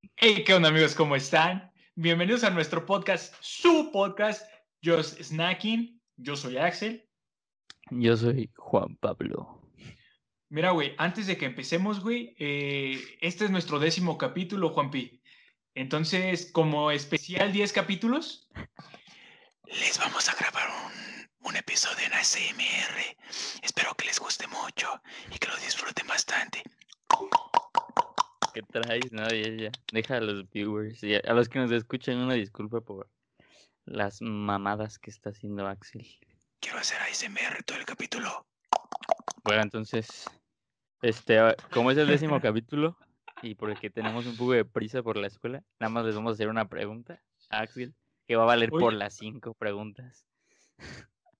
Hey, ¿qué onda amigos? ¿Cómo están? Bienvenidos a nuestro podcast, su podcast, Just Snacking. Yo soy Axel. Yo soy Juan Pablo. Mira, güey, antes de que empecemos, güey, eh, este es nuestro décimo capítulo, Juanpi. Entonces, como especial 10 capítulos, les vamos a grabar un, un episodio en ASMR. Espero que les guste mucho y que lo disfruten bastante. ¿Qué traes? No, ya, ya. Deja a los viewers y a, los que nos escuchan una disculpa por las mamadas que está haciendo Axel. Quiero hacer ASMR todo el capítulo. Bueno, entonces, este, ah, como es el décimo capítulo y porque tenemos un poco de prisa por la escuela, nada más les vamos a hacer una pregunta a Axel que va a valer por las cinco preguntas.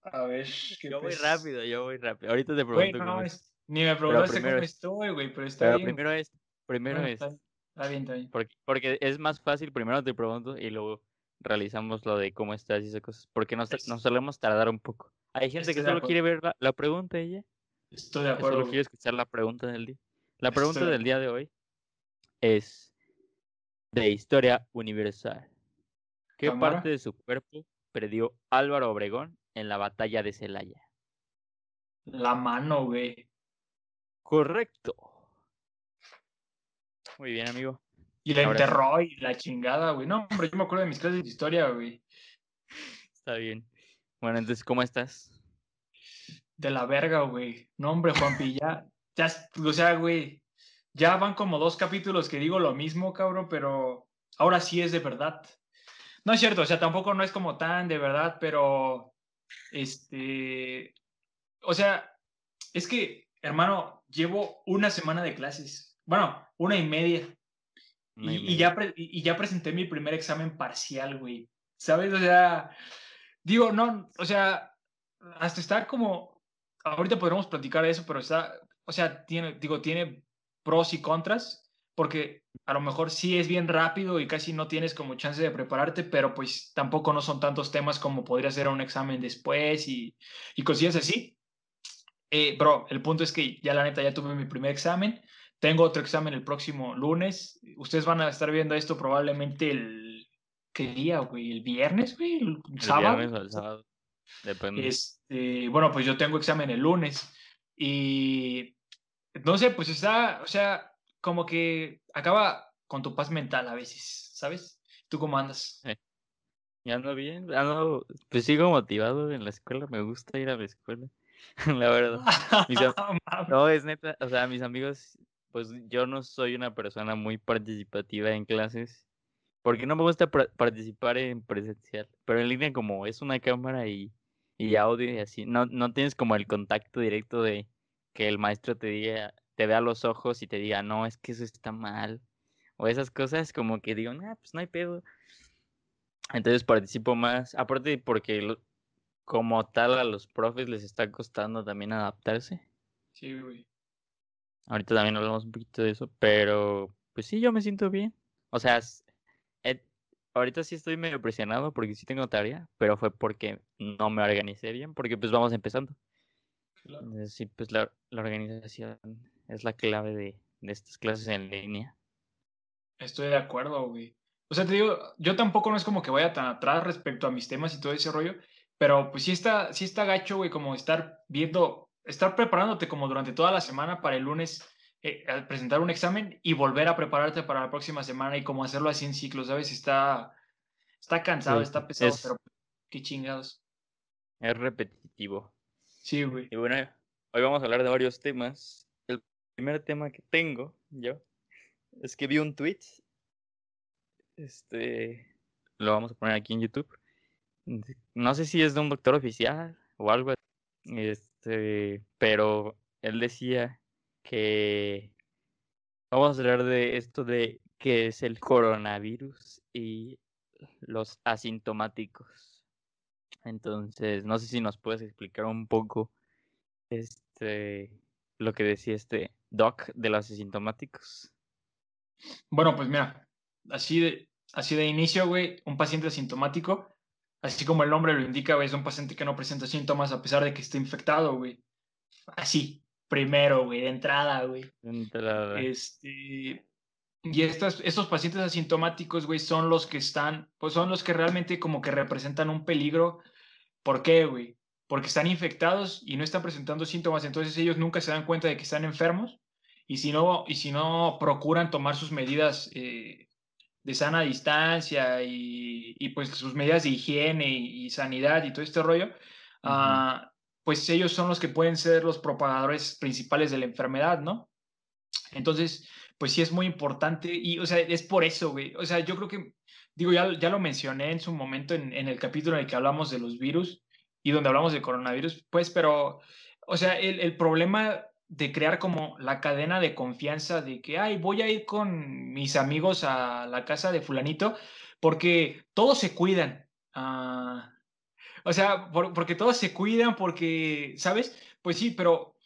A ver, ¿qué Yo voy pues? rápido, yo voy rápido. Ahorita te pregunto no, cómo es- es. ni me preguntaste primero cómo es- estoy, güey, pero está Pero bien. primero es, primero Bueno, es, está, está bien, está bien. porque, porque es más fácil, primero te pregunto y luego realizamos lo de cómo estás y esas cosas, porque nos, Es- nos solemos tardar un poco. Hay gente que solo quiere ver la, la pregunta ella, Estoy de acuerdo. solo güey. quiere escuchar la pregunta del día. La pregunta de del día de hoy es de historia universal. ¿Qué parte de su cuerpo perdió Álvaro Obregón en la batalla de Celaya? La mano, güey. Correcto. Muy bien, amigo. Y la Ahora sí. enterró y la chingada, güey. No, hombre, yo me acuerdo de mis clases de historia, güey. Está bien. Bueno, entonces, ¿cómo estás? De la verga, güey. No, hombre, Juanpi, ya, ya, o sea, güey, ya van como dos capítulos que digo lo mismo, cabrón, pero ahora sí es de verdad. No es cierto, o sea, tampoco no es como tan de verdad, pero, este, o sea, es que, hermano, llevo una semana de clases, bueno, una y media, Una y, y y media. ya y ya presenté mi primer examen parcial, güey, ¿sabes? O sea, digo, no, o sea, hasta está como, ahorita podremos platicar de eso, pero está, o sea, tiene, digo, tiene pros y contras, porque a lo mejor sí es bien rápido y casi no tienes como chance de prepararte, pero pues tampoco no son tantos temas como podría ser un examen después y, y cosillas así. Eh, bro, el punto es que ya la neta ya tuve mi primer examen, tengo otro examen el próximo lunes, ustedes van a estar viendo esto probablemente el, ¿qué día, güey? ¿El viernes, güey? ¿El El sábado? viernes o el sábado. Depende. Este, bueno, pues yo tengo examen el lunes y no sé, pues está, o sea, como que acaba con tu paz mental a veces, ¿sabes? ¿Tú cómo andas? Y ando bien, ando, pues sigo motivado en la escuela, me gusta ir a la escuela, la verdad. Mis. No, es neta, o sea, mis amigos, pues yo no soy una persona muy participativa en clases, porque no me gusta participar en presencial, pero en línea como es una cámara y, y audio y así, no, no tienes como el contacto directo de que el maestro te diga, te vea los ojos y te diga, no, es que eso está mal, o esas cosas como que digo, nah, pues no hay pedo. Entonces participo más, aparte porque como tal a los profes les está costando también adaptarse. Sí, güey. Ahorita también hablamos un poquito de eso, pero pues sí, yo me siento bien. O sea, eh, ahorita sí estoy medio presionado porque sí tengo tarea, pero fue porque no me organicé bien, porque pues vamos empezando. Claro. Entonces, sí, pues la, la organización es la clave de, de estas clases en línea. Estoy de acuerdo, güey. O sea, te digo, yo tampoco no es como que vaya tan atrás respecto a mis temas y todo ese rollo, pero pues sí está, sí está gacho, güey, como estar viendo, estar preparándote como durante toda la semana para el lunes eh, presentar un examen y volver a prepararte para la próxima semana y como hacerlo así en ciclos, ¿sabes? Está, está cansado, Sí, está pesado, es- pero qué chingados. Es repetitivo. Sí, güey. Y bueno, hoy vamos a hablar de varios temas. El primer tema que tengo yo es que vi un tweet. Este lo vamos a poner aquí en YouTube. No sé si es de un doctor oficial o algo. así, Este, pero él decía que vamos a hablar de esto de qué es el coronavirus y los asintomáticos. Entonces, no sé si nos puedes explicar un poco este lo que decía este doc de los asintomáticos. Bueno, pues mira, así de, así de inicio, güey, un paciente asintomático, así como el nombre lo indica, güey, es un paciente que no presenta síntomas a pesar de que esté infectado, güey. Así, primero, güey, de entrada, güey. Entrada. Este, y estas, estos pacientes asintomáticos, güey, son los que están, pues son los que realmente como que representan un peligro. ¿Por qué, güey? Porque están infectados y no están presentando síntomas, entonces ellos nunca se dan cuenta de que están enfermos y si no, y si no procuran tomar sus medidas eh, de sana distancia y, y, pues sus medidas de higiene y, sanidad y todo este rollo, uh -huh. uh, pues ellos son los que pueden ser los propagadores principales de la enfermedad, ¿no? Entonces, pues sí es muy importante y, o sea, es por eso, güey. O sea, yo creo que, digo, ya, ya lo mencioné en su momento en, en, el capítulo en el que hablamos de los virus y donde hablamos de coronavirus, pues, pero, o sea, el, el problema de crear como la cadena de confianza de que, ay, voy a ir con mis amigos a la casa de fulanito porque todos se cuidan. Uh, o sea, por, porque todos se cuidan, porque, ¿sabes? Pues sí, pero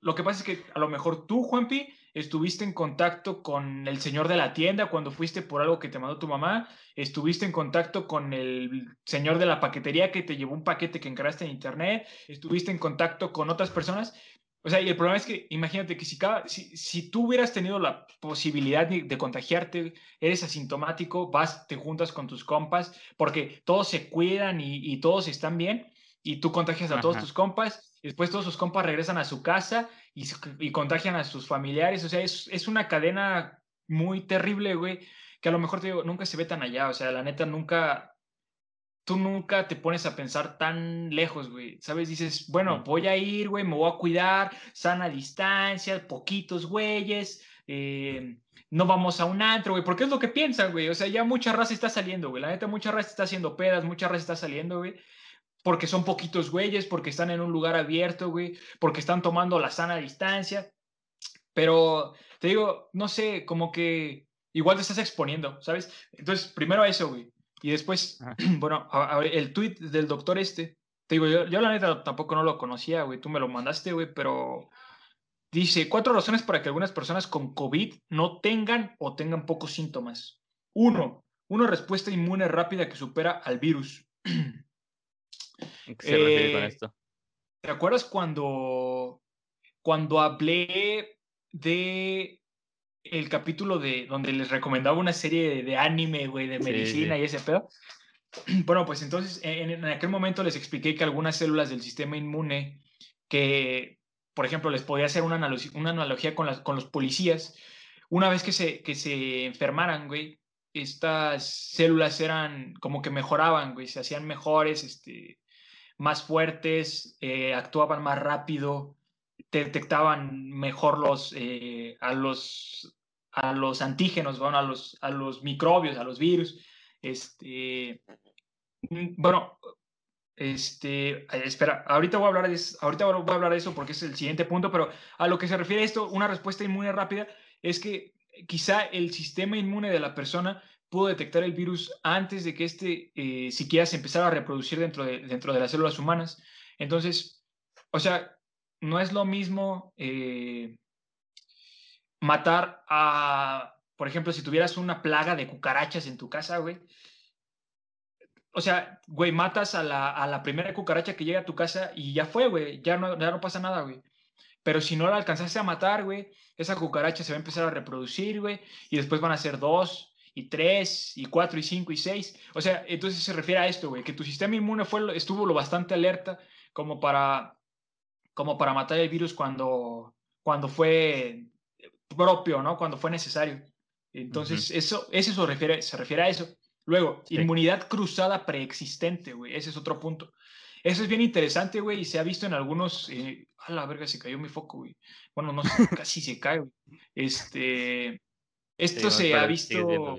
lo que pasa es que a lo mejor tú, Juanpi, estuviste en contacto con el señor de la tienda cuando fuiste por algo que te mandó tu mamá, estuviste en contacto con el señor de la paquetería que te llevó un paquete que encargaste en internet, estuviste en contacto con otras personas. O sea, y el problema es que imagínate que si, cada, si, si tú hubieras tenido la posibilidad de, de, contagiarte, eres asintomático, vas, te juntas con tus compas, porque todos se cuidan y, y todos están bien, y tú contagias a Ajá. todos tus compas, y después todos sus compas regresan a su casa y, y contagian a sus familiares. O sea, es, es una cadena muy terrible, güey, que a lo mejor te digo, nunca se ve tan allá. O sea, la neta, nunca, tú nunca te pones a pensar tan lejos, güey. ¿Sabes? Dices, bueno, voy a ir, güey, me voy a cuidar, sana distancia, poquitos güeyes, eh, no vamos a un antro, güey, porque es lo que piensan, güey. O sea, ya mucha raza está saliendo, güey. La neta, mucha raza está haciendo pedas, mucha raza está saliendo, güey porque son poquitos güeyes, porque están en un lugar abierto, güey, porque están tomando la sana distancia. Pero te digo, no sé, como que igual te estás exponiendo, ¿sabes? Entonces, primero eso, güey. Y después, Ajá. bueno, a, a, el tweet del doctor este, te digo, yo, yo la neta tampoco no lo conocía, güey, tú me lo mandaste, güey, pero dice, cuatro razones para que algunas personas con COVID no tengan o tengan pocos síntomas. Uno, una respuesta inmune rápida que supera al virus. ¿Qué se refiere con esto? ¿Te acuerdas cuando, cuando hablé de el capítulo de donde les recomendaba una serie de, anime, güey, de medicina sí, sí. y ese pedo? Bueno, pues entonces en, en, aquel momento les expliqué que algunas células del sistema inmune que, por ejemplo, les podía hacer una analogía, una analogía con, las, con los policías, una vez que se, que se enfermaran, güey, estas células eran como que mejoraban, güey, se hacían mejores, este, más fuertes, eh, actuaban más rápido, detectaban mejor los, eh, a, los, a los antígenos, bueno, a, los, a los microbios, a los virus. Este, mm, bueno, este, espera, ahorita voy, a hablar de, ahorita voy a hablar de eso porque es el siguiente punto, pero a lo que se refiere esto, una respuesta inmune rápida es que quizá el sistema inmune de la persona pudo detectar el virus antes de que este eh, siquiera se empezara a reproducir dentro de, dentro de las células humanas. Entonces, o sea, no es lo mismo eh, matar a, por ejemplo, si tuvieras una plaga de cucarachas en tu casa, güey. O sea, güey, matas a la, a la primera cucaracha que llega a tu casa y ya fue, güey, ya no, ya no pasa nada, güey. Pero si no la alcanzaste a matar, güey, esa cucaracha se va a empezar a reproducir, güey, y después van a ser dos, y 3, y 4, y 5, y 6. O sea, entonces se refiere a esto, güey, que tu sistema inmune fue, estuvo lo bastante alerta como para, como para matar el virus cuando, cuando fue propio, ¿no? Cuando fue necesario. Entonces, uh -huh. eso, eso se refiere, se refiere a eso. Luego, sí. inmunidad cruzada preexistente, güey, ese es otro punto. Eso es bien interesante, güey, y se ha visto en algunos... Eh, a la verga, se cayó mi foco, güey. Bueno, no, casi se cae, güey. Este... Esto sí, se ha visto,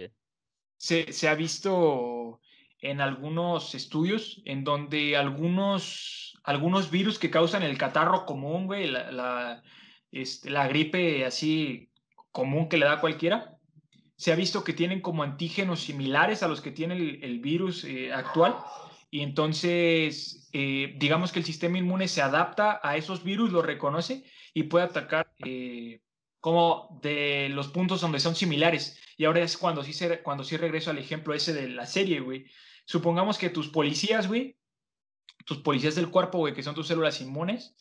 se, se, ha visto en algunos estudios en donde algunos, algunos virus que causan el catarro común, güey, la, la, este, la gripe así común que le da a cualquiera, se ha visto que tienen como antígenos similares a los que tiene el, el virus eh, actual. Y entonces, eh, digamos que el sistema inmune se adapta a esos virus, lo reconoce y puede atacar eh, como de los puntos donde son similares. Y ahora es cuando sí, cuando sí regreso al ejemplo ese de la serie, güey. Supongamos que tus policías, güey, tus policías del cuerpo, güey, que son tus células inmunes,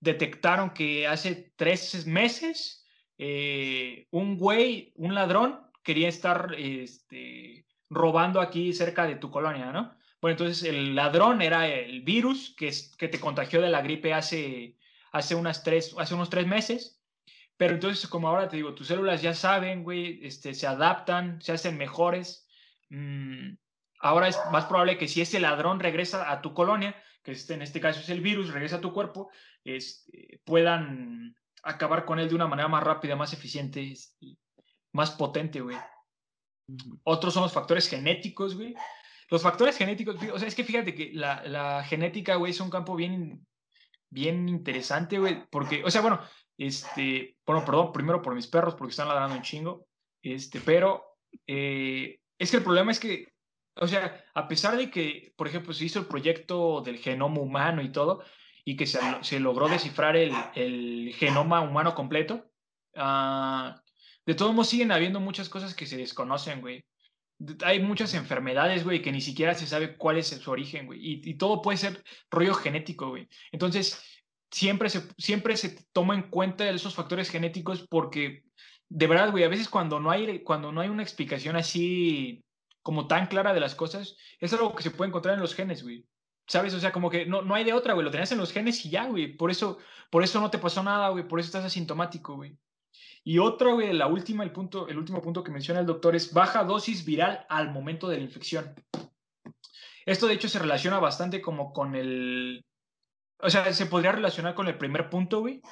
detectaron que hace tres meses eh, un güey, un ladrón quería estar este, robando aquí cerca de tu colonia, ¿no? Bueno, entonces el ladrón era el virus que, que te contagió de la gripe hace, hace, unas tres, hace unos tres meses. Pero entonces, como ahora te digo, tus células ya saben, güey, este, se adaptan, se hacen mejores. Mm, ahora es más probable que si ese ladrón regresa a tu colonia, que este, en este caso es el virus, regresa a tu cuerpo, este, puedan acabar con él de una manera más rápida, más eficiente, este, más potente, güey. Otros son los factores genéticos, güey. Los factores genéticos, o sea, es que fíjate que la, la genética, güey, es un campo bien, bien interesante, güey, porque, o sea, bueno, este, bueno, perdón, primero por mis perros, porque están ladrando un chingo, este, pero eh, es que el problema es que, o sea, a pesar de que, por ejemplo, se hizo el proyecto del genoma humano y todo, y que se, se logró descifrar el, el, genoma humano completo, uh, de todos modos siguen habiendo muchas cosas que se desconocen, güey. Hay muchas enfermedades, güey, que ni siquiera se sabe cuál es su origen, güey. Y, y todo puede ser rollo genético, güey. Entonces, siempre se, siempre se toma en cuenta esos factores genéticos porque, de verdad, güey, a veces cuando no hay, cuando no hay una explicación así como tan clara de las cosas, es algo que se puede encontrar en los genes, güey. ¿Sabes? O sea, como que no, no hay de otra, güey. Lo tenías en los genes y ya, güey. Por eso, por eso no te pasó nada, güey. Por eso estás asintomático, güey. Y otro, güey, la última, el, punto, el último punto que menciona el doctor es baja dosis viral al momento de la infección. Esto, de hecho, se relaciona bastante como con el... O sea, se podría relacionar con el primer punto, güey.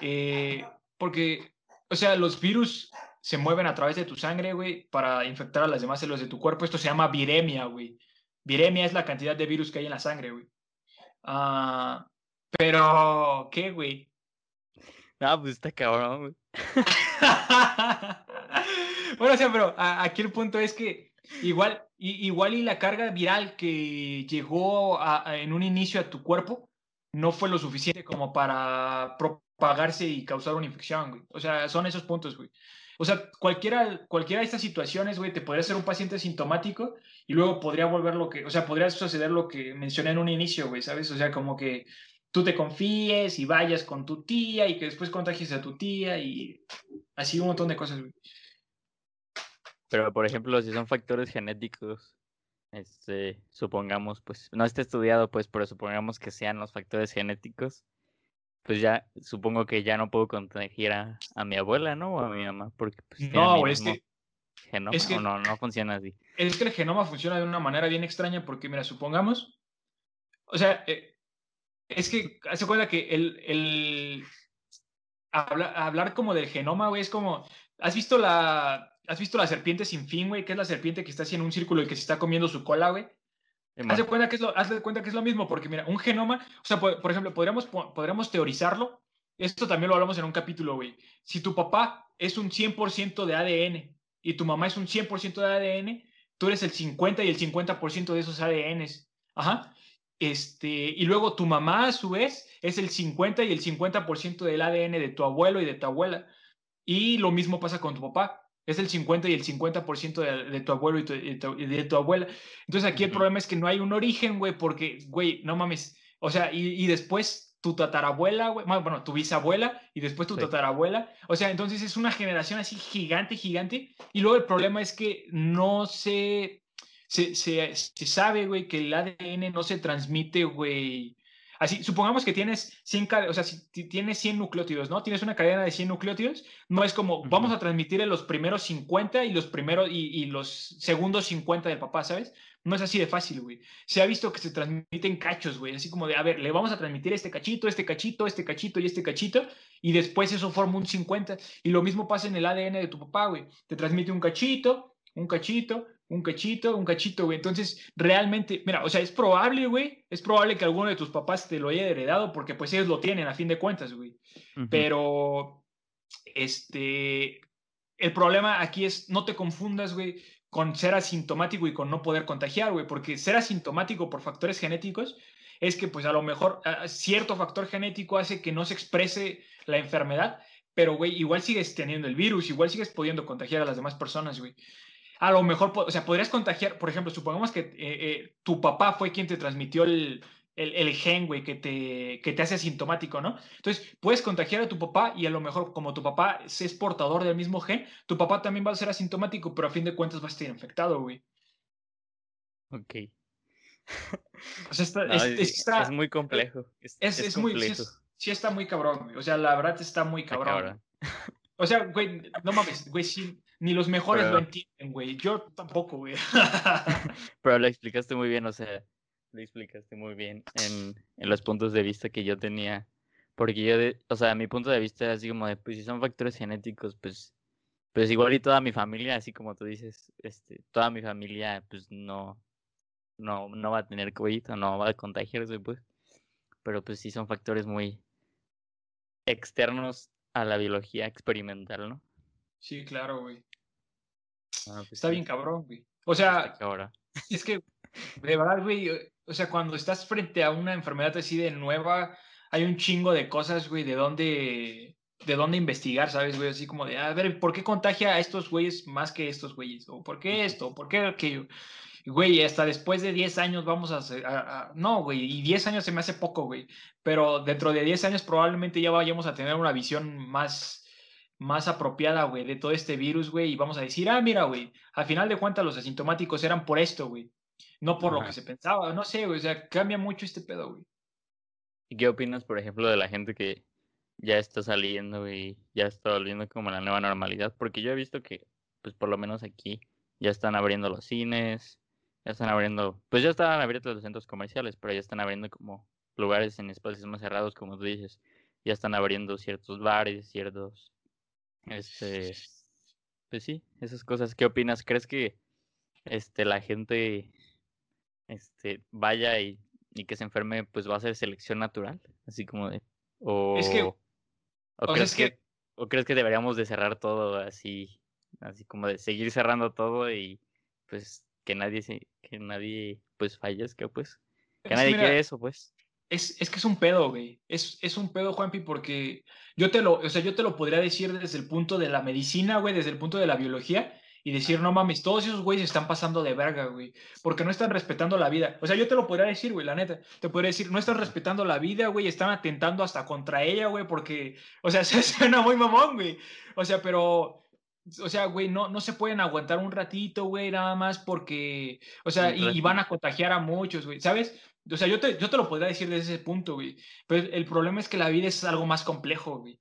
Eh, porque, o sea, los virus se mueven a través de tu sangre, güey, para infectar a las demás células de tu cuerpo. Esto se llama viremia, güey. Viremia es la cantidad de virus que hay en la sangre, güey. Ah, pero, ¿qué, güey? No, pues está cabrón, güey. bueno, o sea, pero aquí el punto es que igual, igual y la carga viral que llegó en un inicio a tu cuerpo no fue lo suficiente como para propagarse y causar una infección, güey. O sea, son esos puntos, güey. O sea, cualquiera, cualquiera de estas situaciones, güey, te podría ser un paciente sintomático y luego podría volver lo que, o sea, podría suceder lo que mencioné en un inicio, güey, ¿sabes? O sea, como que tú te confíes y vayas con tu tía y que después contagies a tu tía y así un montón de cosas. Pero, por ejemplo, si son factores genéticos, este, supongamos, pues, no está estudiado, pues, pero supongamos que sean los factores genéticos, pues ya, supongo que ya no puedo contagiar a, mi abuela, ¿no? O a mi mamá, porque pues, no, es que, genoma, es que no, no funciona así. Es que el genoma funciona de una manera bien extraña porque, mira, supongamos, o sea, eh, es que hace cuenta que el, el hablar, como del genoma, güey, es como, ¿has visto la, has visto la serpiente sin fin, güey? Que es la serpiente que está así en un círculo y que se está comiendo su cola, güey. Haz de, cuenta que es lo, haz de cuenta que es lo mismo, porque mira, un genoma, o sea, por, ejemplo, podríamos, podríamos teorizarlo, esto también lo hablamos en un capítulo, güey. Si tu papá es un 100% de ADN y tu mamá es un 100% de ADN, tú eres el 50 y el 50% de esos ADNs. Ajá. Este, y luego tu mamá, a su vez, es el 50 y el 50% del ADN de tu abuelo y de tu abuela. Y lo mismo pasa con tu papá. Es el 50 y el 50% de, de, tu abuelo y, de tu abuela. Entonces aquí el problema es que no hay un origen, güey, porque, güey, no mames. O sea, y, y después tu tatarabuela, güey, bueno, tu bisabuela y después tu tatarabuela. O sea, entonces es una generación así gigante, gigante. Y luego el problema es que no se se, se, se sabe, güey, que el ADN no se transmite, güey. Así, supongamos que tienes 100, o sea, si tienes 100 nucleótidos, ¿no? Tienes una cadena de 100 nucleótidos, no es como, vamos a transmitirle los primeros 50 y los primeros y, y, los segundos 50 del papá, ¿sabes? No es así de fácil, güey. Se ha visto que se transmiten cachos, güey, así como de, a ver, le vamos a transmitir este cachito, este cachito, este cachito y este cachito, y después eso forma un 50. Y lo mismo pasa en el ADN de tu papá, güey. Te transmite un cachito, un cachito, un cachito, un cachito, güey. Entonces, realmente, mira, o sea, es probable, güey, es probable que alguno de tus papás te lo haya heredado porque pues ellos lo tienen a fin de cuentas, güey. Pero, este, el problema aquí es, no te confundas, güey, con ser asintomático y con no poder contagiar, güey, porque ser asintomático por factores genéticos es que pues a lo mejor cierto factor genético hace que no se exprese la enfermedad, pero, güey, igual sigues teniendo el virus, igual sigues pudiendo contagiar a las demás personas, güey a lo mejor, o sea, podrías contagiar, por ejemplo, supongamos que eh, eh, tu papá fue quien te transmitió el, el, gen, güey, que te, que te hace asintomático, ¿no? Entonces, puedes contagiar a tu papá y a lo mejor, como tu papá es portador del mismo gen, tu papá también va a ser asintomático, pero a fin de cuentas va a estar infectado, güey. Ok. O sea, está, es, muy complejo. Es, es, muy. Sí, está muy cabrón, güey. O sea, la verdad está muy cabrón. O sea, güey, no mames, güey, sí, ni los mejores lo entienden, güey. Yo tampoco, güey. Pero lo explicaste muy bien, o sea, lo explicaste muy bien en, en los puntos de vista que yo tenía. Porque yo, o sea, mi punto de vista es así como de, pues si son factores genéticos, pues, pues igual y toda mi familia, así como tú dices, este, toda mi familia, pues no, no, no va a tener COVID o no va a contagiarse, pues. Pero pues sí son factores muy externos a la biología experimental, ¿no? Sí, claro, güey. Ah, pues Está bien cabrón, güey. O sea, es que, de verdad, güey, o sea, cuando estás frente a una enfermedad así de nueva, hay un chingo de cosas, güey, de dónde, de dónde investigar, ¿sabes, güey? Así como de, a ver, ¿por qué contagia a estos güeyes más que estos güeyes? ¿O por qué esto? ¿Por qué aquello? güey, hasta después de 10 años vamos a, hacer, no, güey, y 10 años se me hace poco, güey, pero dentro de 10 años probablemente ya vayamos a tener una visión más, más apropiada, güey, de todo este virus, güey, y vamos a decir, ah, mira, güey, al final de cuentas los asintomáticos eran por esto, güey, no por lo que se pensaba, no sé, güey, o sea, cambia mucho este pedo, güey. ¿Y qué opinas, por ejemplo, de la gente que ya está saliendo y ya está volviendo como la nueva normalidad? Porque yo he visto que, pues por lo menos aquí, ya están abriendo los cines, ya están abriendo, pues ya estaban abiertos los centros comerciales, pero ya están abriendo como lugares en espacios más cerrados, como tú dices. Ya están abriendo ciertos bares, ciertos, este, pues sí, esas cosas. ¿Qué opinas? ¿Crees que, este, la gente, este, vaya y, y que se enferme, pues va a ser selección natural? Así como de, o... Es que... ¿O, crees que... ¿O crees que deberíamos de cerrar todo así, así como de seguir cerrando todo y pues que nadie se, que nadie pues fallezca, pues. Que nadie quiere eso, pues. Es, es, que es un pedo, güey. Es, es un pedo, Juanpi, porque yo te lo, o sea, yo te lo podría decir desde el punto de la medicina, güey, desde el punto de la biología, y decir, no mames, todos esos güeyes están pasando de verga, güey, porque no están respetando la vida. O sea, yo te lo podría decir, güey, la neta. Te podría decir, no están respetando la vida, güey, están atentando hasta contra ella, güey, porque, o sea, se suena muy mamón, güey. O sea, pero o sea, güey, no, no se pueden aguantar un ratito, güey, nada más porque, o sea, y, van a contagiar a muchos, güey, ¿sabes? O sea, yo te, yo te lo podría decir desde ese punto, güey, pero el problema es que la vida es algo más complejo, güey.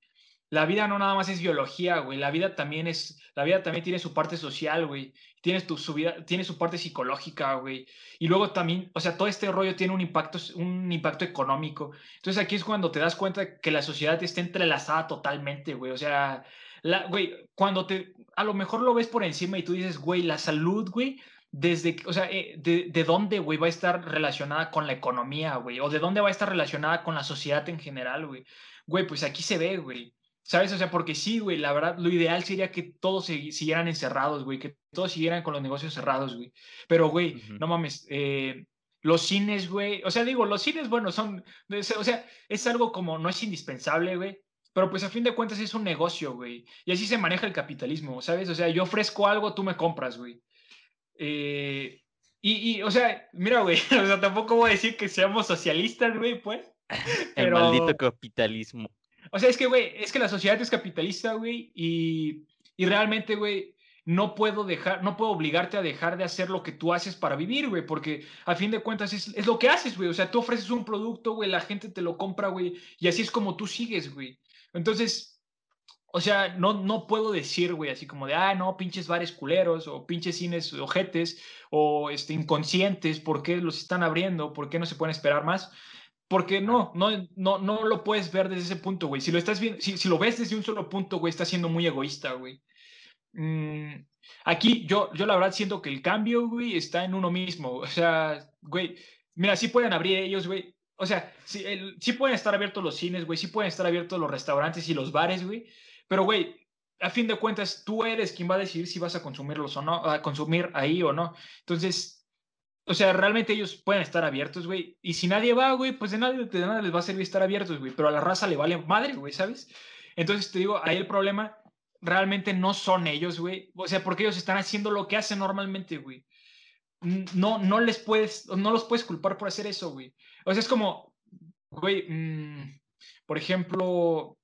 La vida no nada más es biología, güey, la vida también es, la vida también tiene su parte social, güey, tiene, tu, su vida, tiene su parte psicológica, güey, y luego también, o sea, todo este rollo tiene un impacto, un impacto económico. Entonces aquí es cuando te das cuenta que la sociedad está entrelazada totalmente, güey, o sea, la, güey, cuando te, a lo mejor lo ves por encima y tú dices, güey, la salud, güey, desde, o sea, eh, de, de, dónde, güey, va a estar relacionada con la economía, güey, o de dónde va a estar relacionada con la sociedad en general, güey. Güey, pues aquí se ve, güey. ¿Sabes? O sea, porque sí, güey, la verdad, lo ideal sería que todos siguieran encerrados, güey, que todos siguieran con los negocios cerrados, güey. Pero, güey, no mames, eh, los cines, güey, o sea, digo, los cines, bueno, son, o sea, es algo como, no es indispensable, güey, pero pues a fin de cuentas es un negocio, güey. Y así se maneja el capitalismo, ¿sabes? O sea, yo ofrezco algo, tú me compras, güey. Eh, y, o sea, mira, güey, o sea, tampoco voy a decir que seamos socialistas, güey, pues. El maldito capitalismo. O sea, es que, güey, es que la sociedad es capitalista, güey, y, y realmente, güey, no puedo dejar, no puedo obligarte a dejar de hacer lo que tú haces para vivir, güey, porque a fin de cuentas es, es lo que haces, güey. O sea, tú ofreces un producto, güey, la gente te lo compra, güey, y así es como tú sigues, güey. Entonces, o sea, no, no puedo decir, güey, así como de, ah, no, pinches bares culeros, o pinches cines ojetes, o este, inconscientes, ¿por qué los están abriendo? ¿Por qué no se pueden esperar más? Porque no, no, no, no lo puedes ver desde ese punto, güey. Si lo estás viendo, si, si, lo ves desde un solo punto, güey, estás siendo muy egoísta, güey. Mm, aquí yo, yo la verdad siento que el cambio, güey, está en uno mismo. O sea, güey, mira, sí pueden abrir ellos, güey, o sea, sí, sí pueden estar abiertos los cines, güey, sí pueden estar abiertos los restaurantes y los bares, güey, pero, güey, a fin de cuentas, tú eres quien va a decidir si vas a consumirlos o no, a consumir ahí o no. Entonces, o sea, realmente ellos pueden estar abiertos, güey, y si nadie va, güey, pues de nada, de nada les va a servir estar abiertos, güey, pero a la raza le vale madre, güey, ¿sabes? Entonces, te digo, ahí el problema realmente no son ellos, güey, o sea, porque ellos están haciendo lo que hacen normalmente, güey. no, no les puedes, no los puedes culpar por hacer eso, güey. O sea, es como, güey, mm, por ejemplo,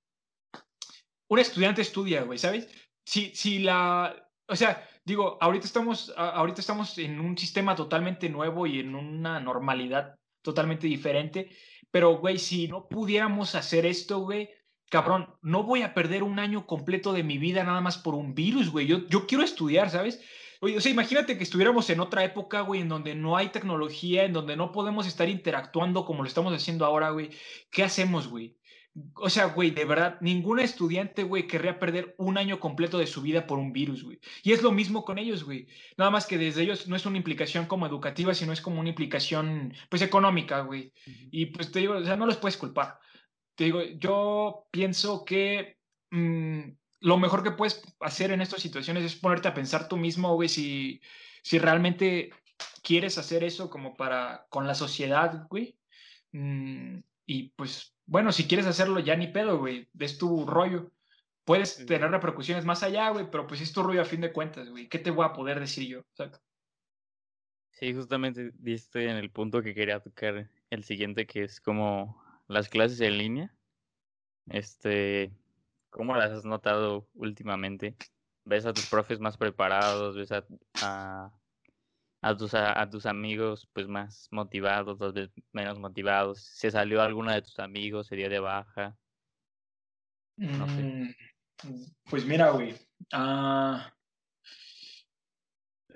un estudiante estudia, güey, ¿sabes? Si, si la, o sea, digo, ahorita estamos, ahorita estamos en un sistema totalmente nuevo y en una normalidad totalmente diferente, pero, güey, si no pudiéramos hacer esto, güey, cabrón, no voy a perder un año completo de mi vida nada más por un virus, güey. Yo, yo quiero estudiar, ¿sabes? O sea, imagínate que estuviéramos en otra época, güey, en donde no hay tecnología, en donde no podemos estar interactuando como lo estamos haciendo ahora, güey. ¿Qué hacemos, güey? O sea, güey, de verdad, ningún estudiante, güey, querría perder un año completo de su vida por un virus, güey. Y es lo mismo con ellos, güey. Nada más que desde ellos no es una implicación como educativa, sino es como una implicación, pues, económica, güey. Y pues te digo, o sea, no los puedes culpar. Te digo, yo pienso que mm, lo mejor que puedes hacer en estas situaciones es ponerte a pensar tú mismo, güey, si, si realmente quieres hacer eso como para, con la sociedad, güey. Mm, y pues bueno, si quieres hacerlo, ya ni pedo, güey. Es tu rollo. Puedes tener repercusiones más allá, güey, pero pues es tu rollo a fin de cuentas, güey. ¿Qué te voy a poder decir yo? Sí, justamente diste en el punto que quería tocar el siguiente, que es como las clases en línea. Este, ¿cómo las has notado últimamente? ¿Ves a tus profes más preparados? ¿Ves a a tus, a, tus amigos pues más motivados, dos veces menos motivados. ¿Se salió alguno de tus amigos? ¿Se dio de baja? No sé. Mm, pues mira, güey. Ah,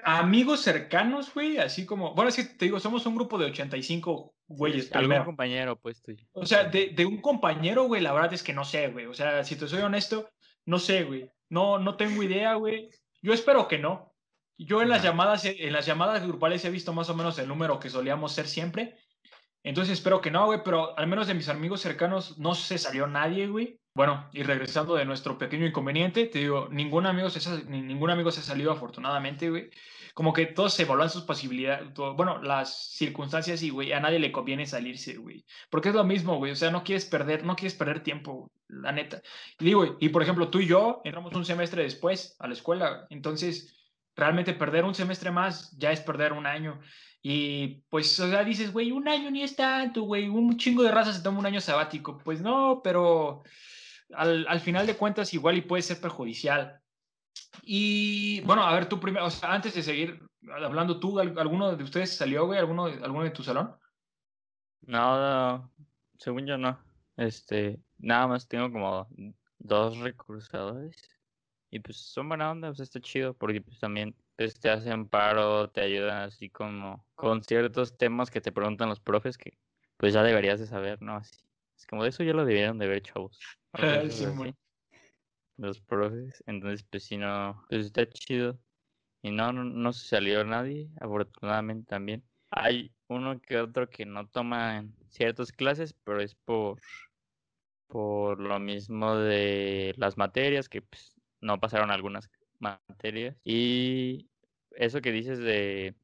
amigos cercanos, güey, así como. Bueno, es que te digo, somos un grupo de 85 güeyes. Algún compañero, pues. O sea, de, de un compañero, güey, la verdad es que no sé, güey. O sea, si te soy honesto, no sé, güey. No, no tengo idea, güey. Yo espero que no. Yo en las, llamadas, en las llamadas grupales he visto más o menos el número que solíamos ser siempre. Entonces espero que no, güey, pero al menos de mis amigos cercanos no se salió nadie, güey. Bueno, y regresando de nuestro pequeño inconveniente, te digo, ningún amigo se, ningún amigo se ha salido afortunadamente, güey. Como que todos se evalúan sus posibilidades, bueno, las circunstancias y, güey, a nadie le conviene salirse, güey. Porque es lo mismo, güey, o sea, no quieres perder, no quieres perder tiempo, la neta. Y digo, y por ejemplo, tú y yo entramos un semestre después a la escuela, entonces realmente perder un semestre más ya es perder un año. Y pues, o sea, dices, güey, un año ni es tanto, güey, un chingo de raza se toma un año sabático. Pues no, pero al, al, final de cuentas igual y puede ser perjudicial. Y bueno, a ver, tú primero, o sea, antes de seguir hablando, ¿tú, alguno de ustedes salió, güey, alguno, alguno de tu salón? No, no, según yo no. Este, nada más tengo como dos recursadores. Y pues son buena onda, pues está chido, porque pues también pues, te hacen paro, te ayudan así como con ciertos temas que te preguntan los profes que pues ya deberías de saber, ¿no? Así. Es como de eso ya lo debieron de ver, chavos. los profes. Entonces, pues si no, pues está chido. Y no, no, no se salió nadie, afortunadamente también. Hay uno que otro que no toma ciertas clases, pero es por por lo mismo de las materias que pues no pasaron algunas materias. Y eso que dices de...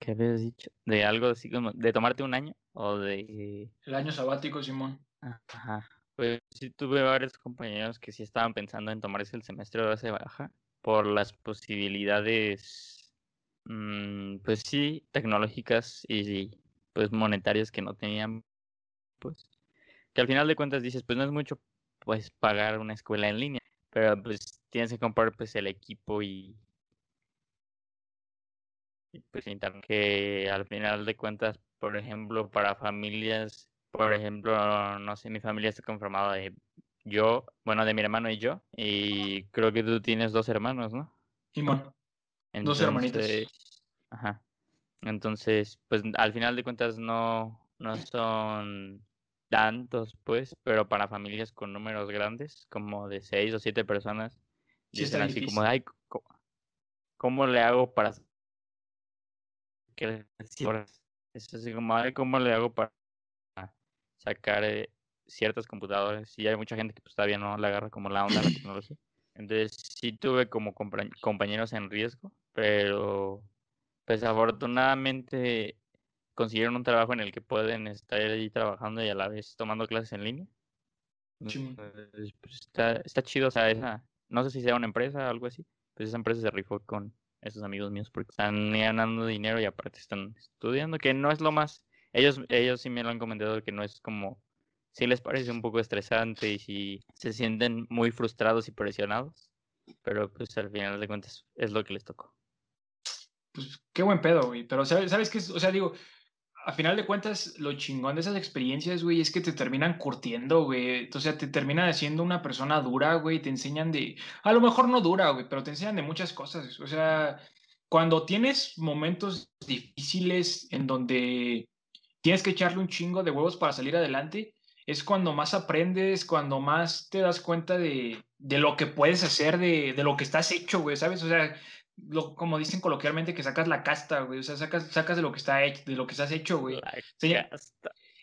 ¿Qué habías dicho? De algo así como... De tomarte un año o de... El año sabático, Simón. Ajá. Pues sí tuve varios compañeros que sí estaban pensando en tomarse el semestre de base baja por las posibilidades, mm, pues sí, tecnológicas y pues monetarias que no tenían, pues que al final de cuentas dices, pues no es mucho pues pagar una escuela en línea, pero pues tienes que comprar pues el equipo y, pues internet que al final de cuentas, por ejemplo, para familias, por ejemplo, no sé, mi familia está conformada de yo, bueno, de mi hermano y yo, y creo que tú tienes dos hermanos, ¿no? Simón. dos hermanitos. Ajá. Entonces, pues al final de cuentas no, no son tantos, pues, pero para familias con números grandes, como de seis o siete personas, dicen así como, ay, ¿cómo, le hago para que es así como, ay, ¿cómo le hago para sacar eh, ciertas computadoras? Y hay mucha gente que pues todavía no le agarra como la onda la tecnología. Entonces sí tuve como compañeros en riesgo, pero pues afortunadamente consiguieron un trabajo en el que pueden estar ahí trabajando y a la vez tomando clases en línea. Pues, está, está chido, o sea, esa, no sé si sea una empresa o algo así, pues esa empresa se rifó con esos amigos míos porque están ganando dinero y aparte están estudiando, que no es lo más. Ellos, ellos sí me lo han comentado que no es como, sí les parece un poco estresante y si se sienten muy frustrados y presionados, pero pues al final de cuentas es lo que les tocó. Pues qué buen pedo, güey. Pero ¿sabes, ¿sabes qué? O sea, digo, a final de cuentas, lo chingón de esas experiencias, güey, es que te terminan curtiendo, güey. O sea, te terminan haciendo una persona dura, güey. Te enseñan de. A lo mejor no dura, güey, pero te enseñan de muchas cosas. O sea, cuando tienes momentos difíciles en donde tienes que echarle un chingo de huevos para salir adelante, es cuando más aprendes, cuando más te das cuenta de, de lo que puedes hacer, de, de lo que estás hecho, güey, ¿sabes? O sea, lo, como dicen coloquialmente, que sacas la casta, güey. O sea, sacas, sacas de lo que está hecho, de lo que estás hecho, güey.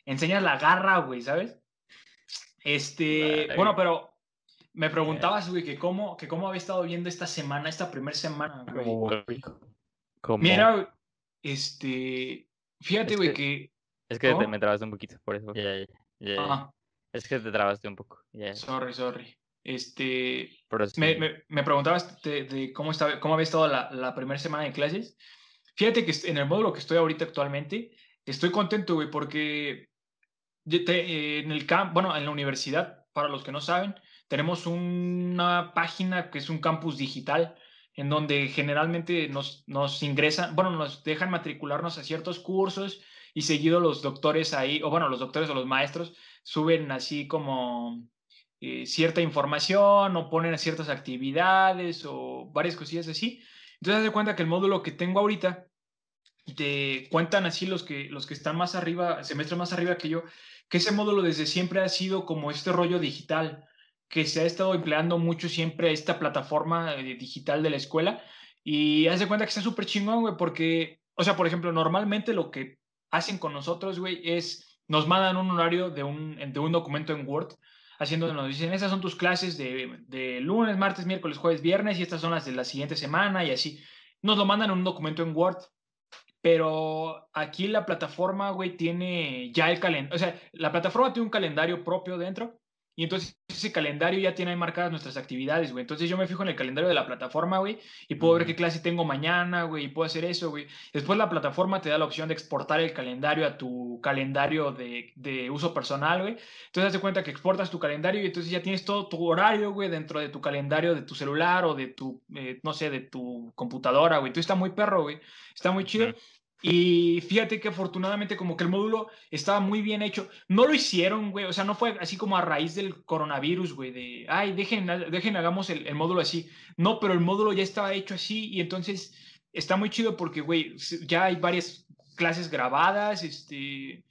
enseñas la garra, güey, ¿sabes? Este, bueno, pero me preguntabas, güey, que cómo, que cómo había estado viendo esta semana, esta primera semana, güey. Mira, este, fíjate, güey, que, Es que te, me trabaste un poquito, por eso. Es que te trabaste un poco. Sorry, sorry. Este, me, me, preguntabas de, cómo, estaba, cómo había estado la, la primera semana de clases. Fíjate que en el módulo que estoy ahorita actualmente, estoy contento, güey, porque en el camp, bueno, en la universidad, para los que no saben, tenemos una página que es un campus digital, en donde generalmente nos, nos ingresan, bueno, nos dejan matricularnos a ciertos cursos y seguido los doctores ahí, o bueno, los doctores o los maestros suben así como eh, cierta información o ponen ciertas actividades o varias cosillas así. Entonces, haz de cuenta que el módulo que tengo ahorita, te cuentan así los que, los que están más arriba, semestres más arriba que yo, que ese módulo desde siempre ha sido como este rollo digital, que se ha estado empleando mucho siempre esta plataforma eh, digital de la escuela. Y haz de cuenta que está súper chingón, güey, porque, o sea, por ejemplo, normalmente lo que hacen con nosotros, güey, es nos mandan un horario de un, de un documento en Word haciendo, nos dicen, estas son tus clases de, de, lunes, martes, miércoles, jueves, viernes y estas son las de la siguiente semana y así. Nos lo mandan en un documento en Word, pero aquí la plataforma, güey, tiene ya el calendario, o sea, la plataforma tiene un calendario propio dentro y entonces ese calendario ya tiene ahí marcadas nuestras actividades, güey. Entonces yo me fijo en el calendario de la plataforma, güey, y puedo ver qué clase tengo mañana, güey, y puedo hacer eso, güey. Después la plataforma te da la opción de exportar el calendario a tu calendario de, de uso personal, güey. Entonces haz de cuenta que exportas tu calendario y entonces ya tienes todo tu horario, güey, dentro de tu calendario de tu celular o de tu, eh, no sé, de tu computadora, güey. Tú está muy perro, güey. Está muy chido. Y fíjate que afortunadamente como que el módulo estaba muy bien hecho. No lo hicieron, güey. O sea, no fue así como a raíz del coronavirus, güey. De, ay, dejen, dejen hagamos el, el, módulo así. No, pero el módulo ya estaba hecho así y entonces está muy chido porque, güey, ya hay varias clases grabadas, este,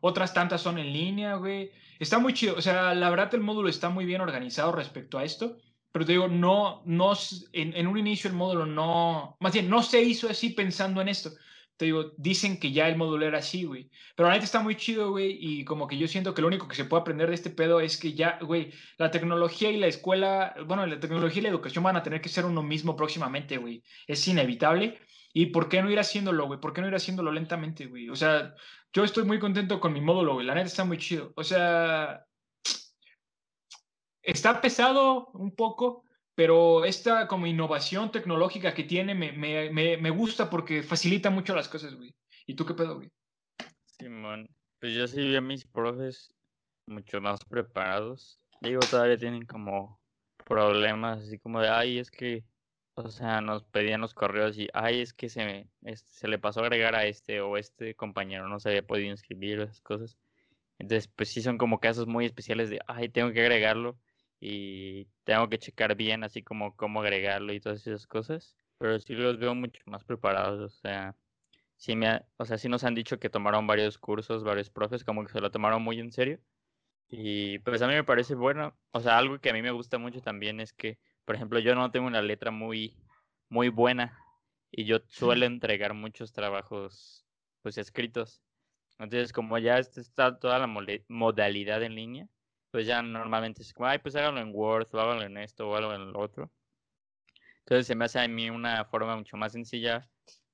otras tantas son en línea, güey. Está muy chido. O sea, la verdad el módulo está muy bien organizado respecto a esto. Pero te digo, no, no, en, en un inicio el módulo no, más bien, no se hizo así pensando en esto te digo, dicen que ya el módulo era así, güey. Pero la está muy chido, güey, y como que yo siento que lo único que se puede aprender de este pedo es que ya, güey, la tecnología y la escuela, bueno, la tecnología y la educación van a tener que ser uno mismo próximamente, güey. Es inevitable. ¿Y por qué no ir haciéndolo, güey? ¿Por qué no ir haciéndolo lentamente, güey? O sea, yo estoy muy contento con mi módulo, güey. La neta está muy chido. O sea, está pesado un poco, pero esta como innovación tecnológica que tiene me, me, me, gusta porque facilita mucho las cosas, güey. ¿Y tú qué pedo, güey? Simón, pues yo sí vi a mis profes mucho más preparados. Digo, todavía tienen como problemas así como de, ay, es que, o sea, nos pedían los correos y, ay, es que se, me, este, se le pasó a agregar a este o este compañero no se había podido inscribir, esas cosas. Entonces, pues sí son como casos muy especiales de, ay, tengo que agregarlo y tengo que checar bien así como cómo agregarlo y todas esas cosas, pero sí los veo mucho más preparados, o sea, sí me o sea, sí nos han dicho que tomaron varios cursos, varios profes, como que se lo tomaron muy en serio. Y pues a mí me parece bueno, o sea, algo que a mí me gusta mucho también es que, por ejemplo, yo no tengo una letra muy muy buena y yo suelo entregar muchos trabajos pues escritos. Entonces, como ya está toda la modalidad en línea, pues ya normalmente es como, ay, pues hágalo en Word o hágalo en esto o hágalo en lo otro. Entonces se me hace a mí una forma mucho más sencilla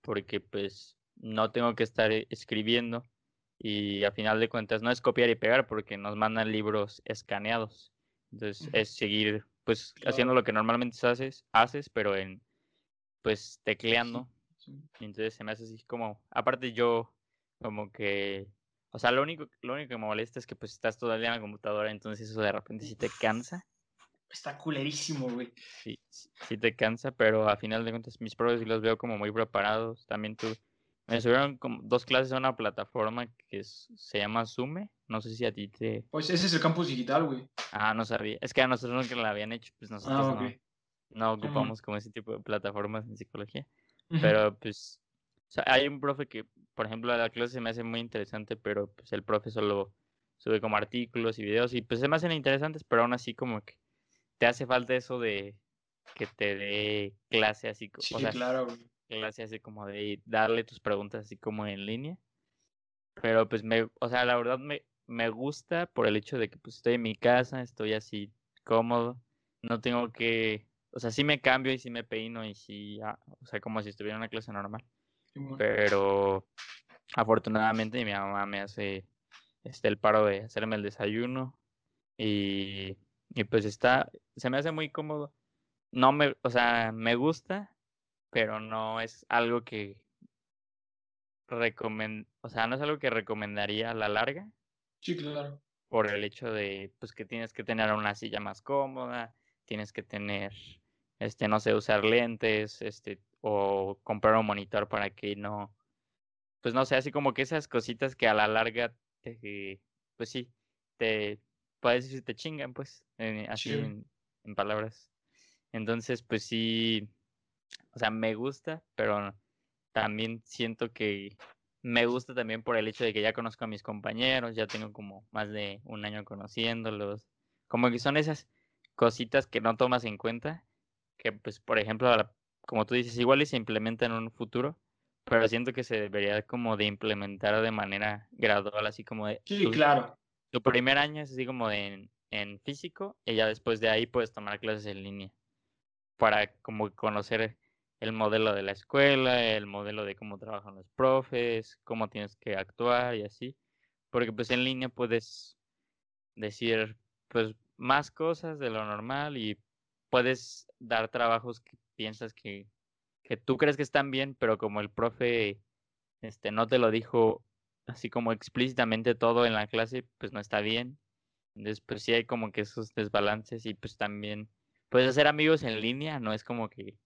porque pues no tengo que estar e, escribiendo y a final de cuentas no es copiar y pegar porque nos mandan libros escaneados. Entonces es seguir pues haciendo lo que normalmente haces, haces pero en pues tecleando. Y entonces se me hace así como, aparte yo como que, o sea, lo único, lo único que me molesta es que pues estás todo el día en la computadora, entonces eso de repente sí te cansa. Está culerísimo, güey. Sí, sí te cansa, pero a final de cuentas mis profes sí los veo como muy preparados. También tú, me subieron como dos clases a una plataforma que se llama Sume. No sé si a ti te... Pues ese es el campus digital, güey. Ah, no sabía. Es que a nosotros no la habían hecho, pues nosotros ah, no, no, ocupamos como ese tipo de plataformas en psicología. Pero pues hay un profe que, por ejemplo, la clase se me hace muy interesante, pero pues el profe solo sube como artículos y videos y pues se me hacen interesantes, pero aún así como que te hace falta eso de que te dé clase así como... Sí, claro. Clase así como de darle tus preguntas así como en línea. Pero pues me, o sea, la verdad me, me gusta por el hecho de que pues estoy en mi casa, estoy así cómodo, no tengo que o sea, sí me cambio y sí me peino y sí, ah, o sea, como si estuviera en una clase normal. Pero afortunadamente mi mamá me hace este, el paro de hacerme el desayuno y, y pues está, se me hace muy cómodo. No me, o sea, me gusta, pero no es algo que recomend, o sea, no es algo que recomendaría a la larga. Sí, claro. Por el hecho de, pues, que tienes que tener una silla más cómoda, tienes que tener este, no sé, usar lentes, este, o comprar un monitor para que no, pues no sé, así como que esas cositas que a la larga, te, pues sí, te, puedes decir, te chingan, pues, así en, en, palabras. Entonces, pues sí, o sea, me gusta, pero también siento que me gusta también por el hecho de que ya conozco a mis compañeros, ya tengo como más de un año conociéndolos, como que son esas cositas que no tomas en cuenta que pues por ejemplo, como tú dices, igual y se implementa en un futuro, pero siento que se debería como de implementar de manera gradual, así como de... Sí, claro. Tu primer año es así como de en, físico y ya después de ahí puedes tomar clases en línea para como conocer el modelo de la escuela, el modelo de cómo trabajan los profes, cómo tienes que actuar y así, porque pues en línea puedes decir pues más cosas de lo normal y puedes dar trabajos que piensas que, que tú crees que están bien, pero como el profe este, no te lo dijo así como explícitamente todo en la clase, pues no está bien. Entonces, pues sí hay como que esos desbalances y pues también puedes hacer amigos en línea, no es como que,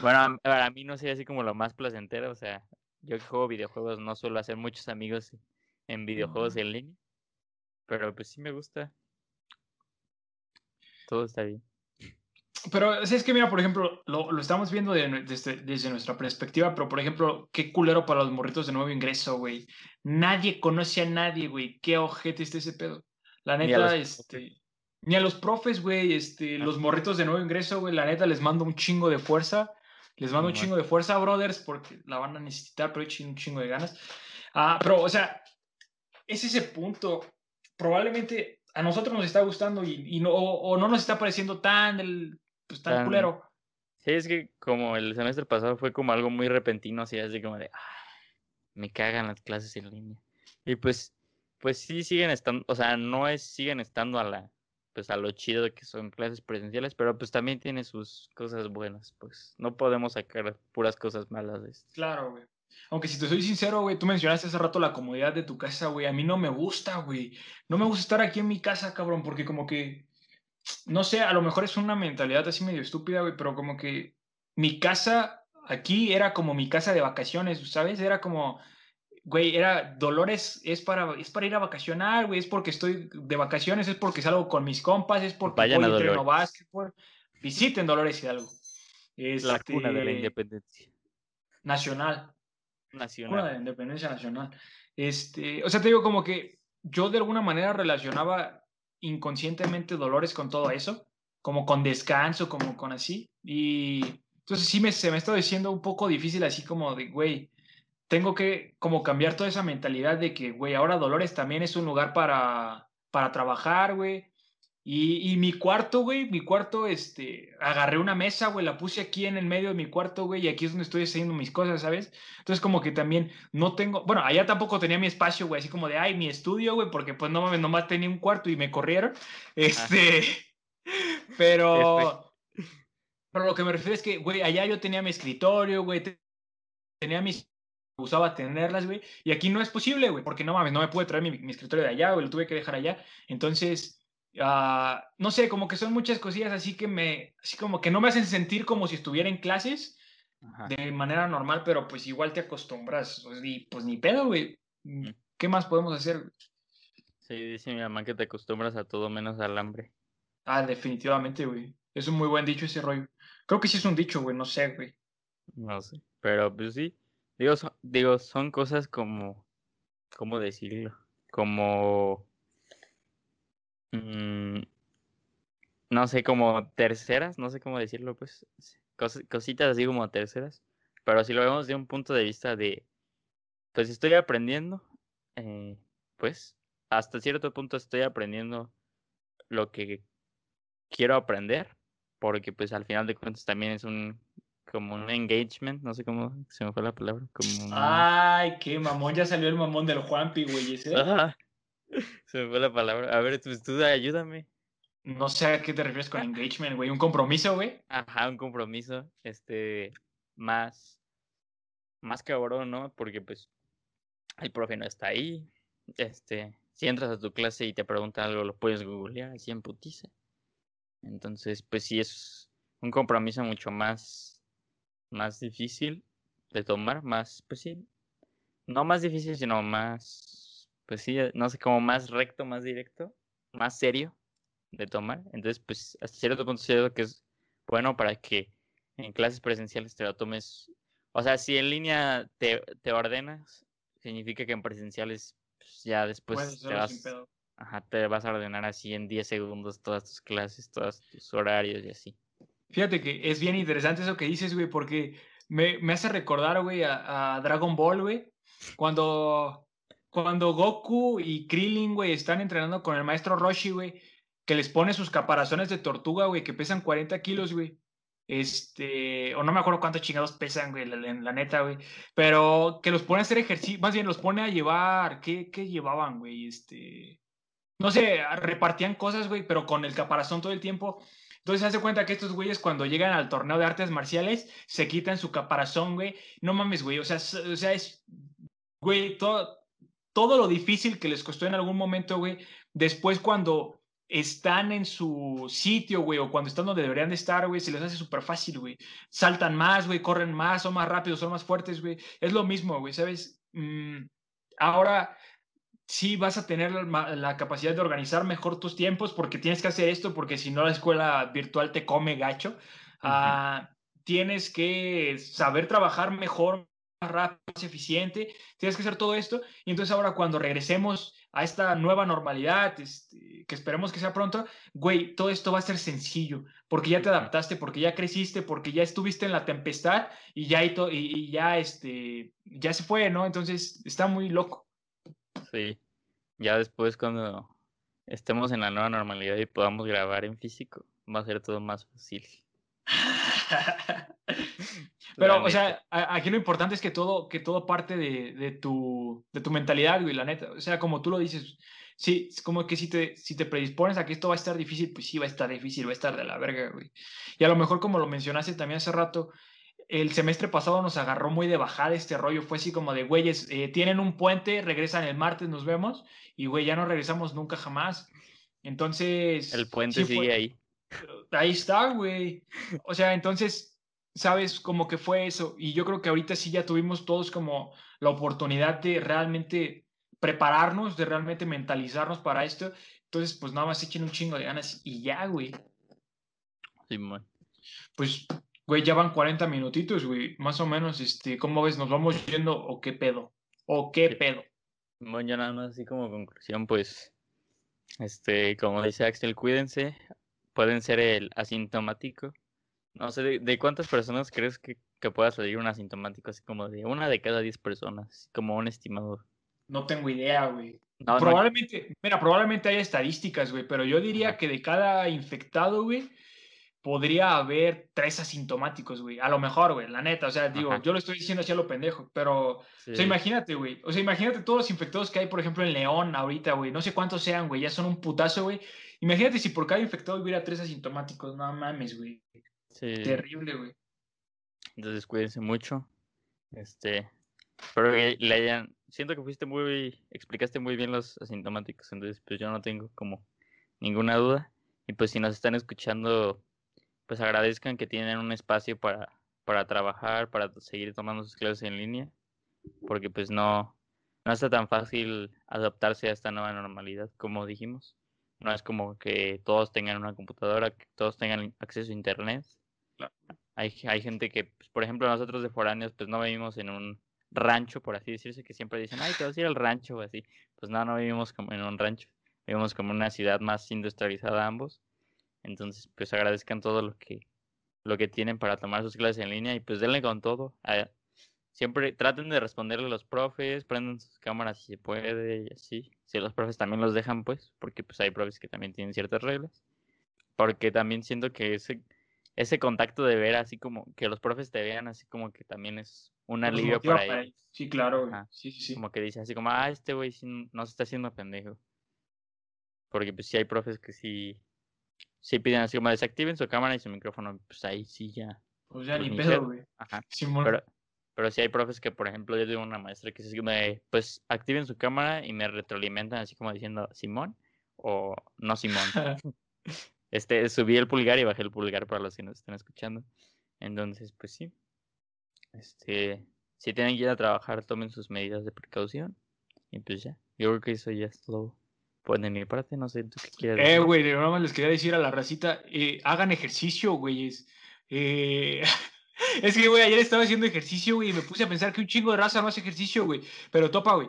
bueno, para mí no sería así como lo más placentero, o sea, yo que juego videojuegos no suelo hacer muchos amigos en videojuegos en línea, pero pues sí me gusta. Todo está bien. Pero es que, mira, por ejemplo, lo, lo estamos viendo desde, desde, nuestra perspectiva, pero por ejemplo, qué culero para los morritos de nuevo ingreso, güey. Nadie conoce a nadie, güey. Qué ojete está ese pedo. La neta, este. Ni a los profes, güey, este, los morritos de nuevo ingreso, güey, la neta les mando un chingo de fuerza. Les mando un chingo de fuerza, brothers, porque la van a necesitar, pero un chingo de ganas. Ah, pero, o sea, es ese punto. Probablemente a nosotros nos está gustando y, y no, o, no nos está pareciendo tan el, pues tan, culero. Sí, es que como el semestre pasado fue como algo muy repentino, así, así como de, me cagan las clases en línea. Y pues, pues sí siguen estando, o sea, no es, siguen estando a la, pues a lo chido de que son clases presenciales, pero pues también tiene sus cosas buenas, pues no podemos sacar puras cosas malas de esto. Claro, güey. Aunque si te soy sincero, güey, tú mencionaste hace rato la comodidad de tu casa, güey. A mí no me gusta, güey. No me gusta estar aquí en mi casa, cabrón, porque como que no sé, a lo mejor es una mentalidad así medio estúpida, güey, pero como que mi casa aquí era como mi casa de vacaciones, ¿sabes? Era como, güey, era Dolores, es para, es para ir a vacacionar, güey, es porque estoy de vacaciones, es porque salgo con mis compas, es porque Vayan voy a entreno básquetbol. Visiten Dolores Hidalgo. Es la cuna de la este, independencia. Nacional. Nacional. Cuna de la independencia nacional. Este, o sea, te digo como que yo de alguna manera relacionaba inconscientemente dolores con todo eso, como con descanso, como con así. Y entonces sí me, se me está diciendo un poco difícil así como de, güey, tengo que como cambiar toda esa mentalidad de que, güey, ahora Dolores también es un lugar para, para trabajar, güey. Y, mi cuarto, güey, mi cuarto, este, agarré una mesa, güey, la puse aquí en el medio de mi cuarto, güey, y aquí es donde estoy haciendo mis cosas, ¿sabes? Entonces, como que también no tengo, bueno, allá tampoco tenía mi espacio, güey, así como de, ay, mi estudio, güey, porque pues no mames, nomás tenía un cuarto y me corrieron. Este, pero, pero lo que me refiero es que, güey, allá yo tenía mi escritorio, güey, tenía mis usaba tenerlas, güey. Y aquí no es posible, güey, porque no mames, no me pude traer mi, escritorio de allá, güey, lo tuve que dejar allá. Entonces, ah, no sé, como que son muchas cosillas así que me, así como que no me hacen sentir como si estuviera en clases de manera normal, pero pues igual te acostumbras. Pues, y pues ni pedo, güey. Mm, ¿Qué más podemos hacer? Sí, dice mi mamá que te acostumbras a todo menos al hambre. Ah, definitivamente, güey. Es un muy buen dicho ese rollo. Creo que sí es un dicho, güey, no sé, güey. No sé, pero pues sí. Digo, son, digo, son cosas como, ¿cómo decirlo? Como, mm, no sé, como terceras, no sé cómo decirlo, pues, cositas así como terceras, pero si lo vemos de un punto de vista de, pues estoy aprendiendo, eh, pues, hasta cierto punto estoy aprendiendo lo que quiero aprender, porque pues al final de cuentas también es un como un engagement, no sé cómo se me fue la palabra. Como Ay, qué mamón, ya salió el mamón del Juanpi, güey. ¿ese? Se me fue la palabra. A ver, pues tú ayúdame. No sé a qué te refieres con engagement, güey. ¿Un compromiso, güey? Ajá, un compromiso. Este, más, más cabrón, ¿no? Porque pues el profe no está ahí. Este, si entras a tu clase y te preguntan algo, lo puedes googlear así en putiza. Entonces, pues sí es un compromiso mucho más más difícil de tomar, más, pues sí, no más difícil, sino más, pues sí, no sé, como más recto, más directo, más serio de tomar. Entonces, pues hasta cierto punto siento que es bueno para que en clases presenciales te lo tomes. O sea, si en línea te, te ordenas, significa que en presenciales pues, ya después te vas, ajá, te vas a ordenar así en 10 segundos todas tus clases, todos tus horarios y así. Fíjate que es bien interesante eso que dices, güey, porque me, me hace recordar, güey, a, Dragon Ball, güey. Cuando, cuando Goku y Krillin, güey, están entrenando con el maestro Roshi, güey, que les pone sus caparazones de tortuga, güey, que pesan 40 kilos, güey. Este, o no me acuerdo cuántos chingados pesan, güey, la, la, neta, güey. Pero que los pone a hacer ejercicio, más bien los pone a llevar, ¿qué, qué llevaban, güey? Este, no sé, repartían cosas, güey, pero con el caparazón todo el tiempo. Entonces se hace cuenta que estos güeyes cuando llegan al torneo de artes marciales se quitan su caparazón, güey. No mames, güey. O sea, o sea es, güey, todo, todo lo difícil que les costó en algún momento, güey. Después cuando están en su sitio, güey, o cuando están donde deberían de estar, güey, se les hace súper fácil, güey. Saltan más, güey, corren más, son más rápidos, son más fuertes, güey. Es lo mismo, güey, ¿sabes? Mm, ahora sí vas a tener la, capacidad de organizar mejor tus tiempos porque tienes que hacer esto, porque si no la escuela virtual te come gacho. Ah, tienes que saber trabajar mejor, rápido, más eficiente. Tienes que hacer todo esto. Y entonces ahora cuando regresemos a esta nueva normalidad, este, que esperemos que sea pronto, güey, todo esto va a ser sencillo, porque ya te adaptaste, porque ya creciste, porque ya estuviste en la tempestad y ya, y, y ya, este, ya se fue, ¿no? Entonces está muy loco. Sí. Ya después cuando estemos en la nueva normalidad y podamos grabar en físico, va a ser todo más fácil. Pero, o sea, aquí lo importante es que todo, que todo parte de, de, tu, de tu mentalidad, güey, la neta. O sea, como tú lo dices, sí, es como que si te, si te predispones a que esto va a estar difícil, pues sí, va a estar difícil, va a estar de la verga, güey. Y a lo mejor, como lo mencionaste también hace rato, el semestre pasado nos agarró muy de bajada este rollo. Fue así como de, güeyes, eh, tienen un puente, regresan el martes, nos vemos. Y, güey, ya no regresamos nunca jamás. Entonces... El puente sigue ahí. Ahí está, güey. O sea, entonces, ¿sabes? Como que fue eso. Y yo creo que ahorita sí ya tuvimos todos como la oportunidad de realmente prepararnos, de realmente mentalizarnos para esto. Entonces, pues nada más echen un chingo de ganas y ya, güey. Sí, man. Pues Güey, ya van 40 minutitos, güey. Más o menos, este, ¿cómo ves? ¿Nos vamos yendo o qué pedo? ¿O qué pedo? Bueno, ya nada más así como conclusión, pues, este, como dice Axel, cuídense. Pueden ser el asintomático. No sé, ¿de, cuántas personas crees que, que, pueda salir un asintomático? Así como de una de cada 10 personas, como un estimador. No tengo idea, güey. probablemente, mira, probablemente haya estadísticas, güey, pero yo diría que de cada infectado, güey, podría haber tres asintomáticos, güey. A lo mejor, güey, la neta. O sea, digo, yo lo estoy diciendo así a lo pendejo, pero, o sea, imagínate, güey. O sea, imagínate todos los infectados que hay, por ejemplo, en León ahorita, güey. No sé cuántos sean, güey. Ya son un putazo, güey. Imagínate si por cada infectado hubiera tres asintomáticos. No mames, güey. Sí. Terrible, güey. Entonces cuídense mucho. Este, espero que le hayan, siento que fuiste muy, explicaste muy bien los asintomáticos, entonces pues yo no tengo como ninguna duda. Y pues si nos están escuchando, pues agradezcan que tienen un espacio para, para trabajar, para seguir tomando sus clases en línea, porque pues no, no está tan fácil adaptarse a esta nueva normalidad, como dijimos. No es como que todos tengan una computadora, que todos tengan acceso a internet. Hay, hay gente que, pues, por ejemplo, nosotros de foráneos, pues no vivimos en un rancho, por así decirse, que siempre dicen, ay, te vas a ir al rancho o así. Pues no, no vivimos como en un rancho, vivimos como en una ciudad más industrializada ambos. Entonces, pues agradezcan todo lo que, lo que tienen para tomar sus clases en línea y pues denle con todo. A- siempre traten de responderle a los profes, prendan sus cámaras si se puede y así. Si los profes también los dejan, pues, porque pues hay profes que también tienen ciertas reglas. Porque también siento que ese, ese contacto de ver así como que los profes te vean así como que también es un alivio para para ellos. Sí, claro, güey. Sí, sí, sí. Como que dice así como, ah, este güey no se está haciendo pendejo. Porque pues sí hay profes que sí, sí piden así como desactiven su cámara y su micrófono. Pues ahí sí ya. Pues ya pues, ni pedo, güey. Ajá. Simón. Pero, pero sí hay profes que, por ejemplo, yo tengo una maestra que de, pues activen su cámara y me retroalimentan así como diciendo Simón o no Simón. Este, subí el pulgar y bajé el pulgar para los que nos están escuchando. Entonces, pues sí. Este, si tienen que ir a trabajar, tomen sus medidas de precaución. Y pues ya. Yo creo que eso ya es todo. Pues de mi parte, no sé, ¿tú qué quieres Eh, decir? güey, de broma les quería decir a la racita, eh, hagan ejercicio, güeyes. Eh, es que, güey, ayer estaba haciendo ejercicio, güey, y me puse a pensar que un chingo de raza no hace ejercicio, güey. Pero topa, güey.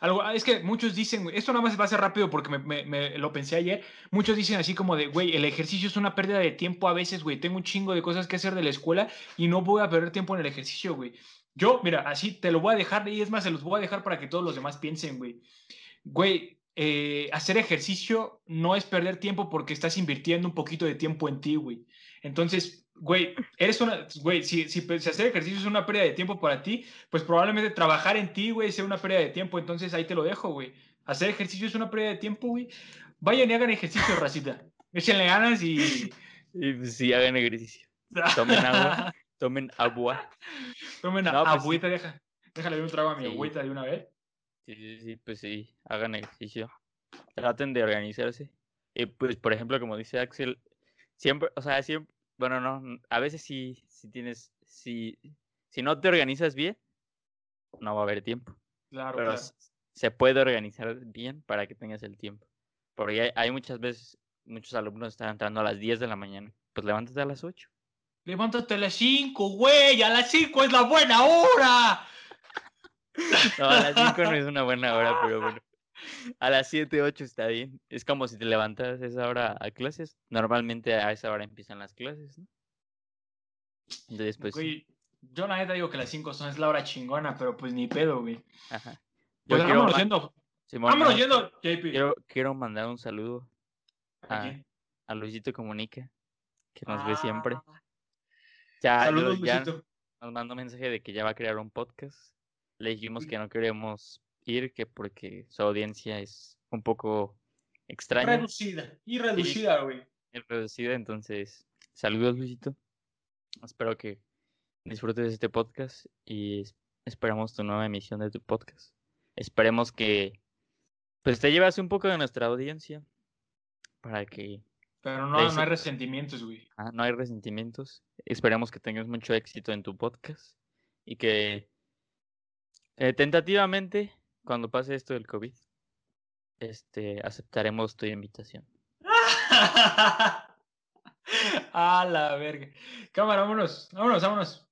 Algo, ah, es que muchos dicen, esto nada más va a ser rápido porque me lo pensé ayer. Muchos dicen así como de, güey, el ejercicio es una pérdida de tiempo a veces, güey. Tengo un chingo de cosas que hacer de la escuela y no voy a perder tiempo en el ejercicio, güey. Yo, mira, así te lo voy a dejar y es más, se los voy a dejar para que todos los demás piensen, güey. Güey, eh, hacer ejercicio no es perder tiempo porque estás invirtiendo un poquito de tiempo en ti, güey. Entonces, güey, eres una, güey, si, si, si hacer ejercicio es una pérdida de tiempo para ti, pues probablemente trabajar en ti, güey, sea una pérdida de tiempo. Entonces ahí te lo dejo, güey. Hacer ejercicio es una pérdida de tiempo, güey. Vayan y hagan ejercicio, racita. Échenle ganas y... Y pues sí, hagan ejercicio. Tomen agua. Tomen agua. Tomen No, pues agüita, deja. Déjale un trago a mi Sí. agüita de una vez. Sí, sí, sí, pues sí, hagan ejercicio. Traten de organizarse. Y pues, por ejemplo, como dice Axel, siempre, o sea, siempre, bueno, no, a veces sí, si tienes, si, si no te organizas bien, no va a haber tiempo. Claro, Pero claro. se puede organizar bien para que tengas el tiempo. Porque hay, hay muchas veces, muchos alumnos están entrando a las 10 de la mañana. Pues levántate a las 8. Levántate a las 5, güey. A las 5 es la buena hora. No, a las 5 no es una buena hora, pero bueno. A las 7, 8 está bien. Es como si te levantas a esa hora a clases. Normalmente a esa hora empiezan las clases, ¿no? Entonces, pues, Güey, yo la neta digo que las 5 son es la hora chingona, pero pues ni pedo, güey. ajá. Yo Pues quiero, vámonos yendo. Simón, Vámonos no, yendo, JP. quiero, quiero mandar un saludo ¿A Luisito Comunica, que nos ve siempre. Ah, Ya, Saludos, ya Luisito. nos mandó un mensaje de que ya va a crear un podcast. Le dijimos que no queremos ir, que porque su audiencia es un poco extraña. Reducida. Y reducida, güey. es reducida, entonces saludos Luisito. Espero que disfrutes este podcast y es- esperamos tu nueva emisión de tu podcast. Esperemos que pues te llevas un poco de nuestra audiencia para que Pero no, no hay resentimientos, güey. ah, no hay resentimientos. Esperemos que tengas mucho éxito en tu podcast y que eh, tentativamente cuando pase esto del COVID este aceptaremos tu invitación. A la verga. Cámara, vámonos. Vámonos, vámonos.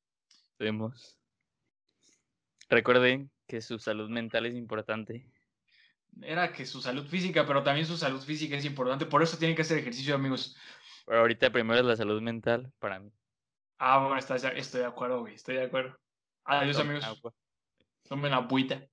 Vemos. Recuerden que su salud mental es importante. Era que su salud física, pero también su salud física es importante. Por eso tienen que hacer ejercicio, amigos. Pero ahorita primero es la salud mental para mí. Ah, bueno, está- estoy de acuerdo, güey. Estoy de acuerdo. Adiós, Tomen amigos. agua. Tomen agüita.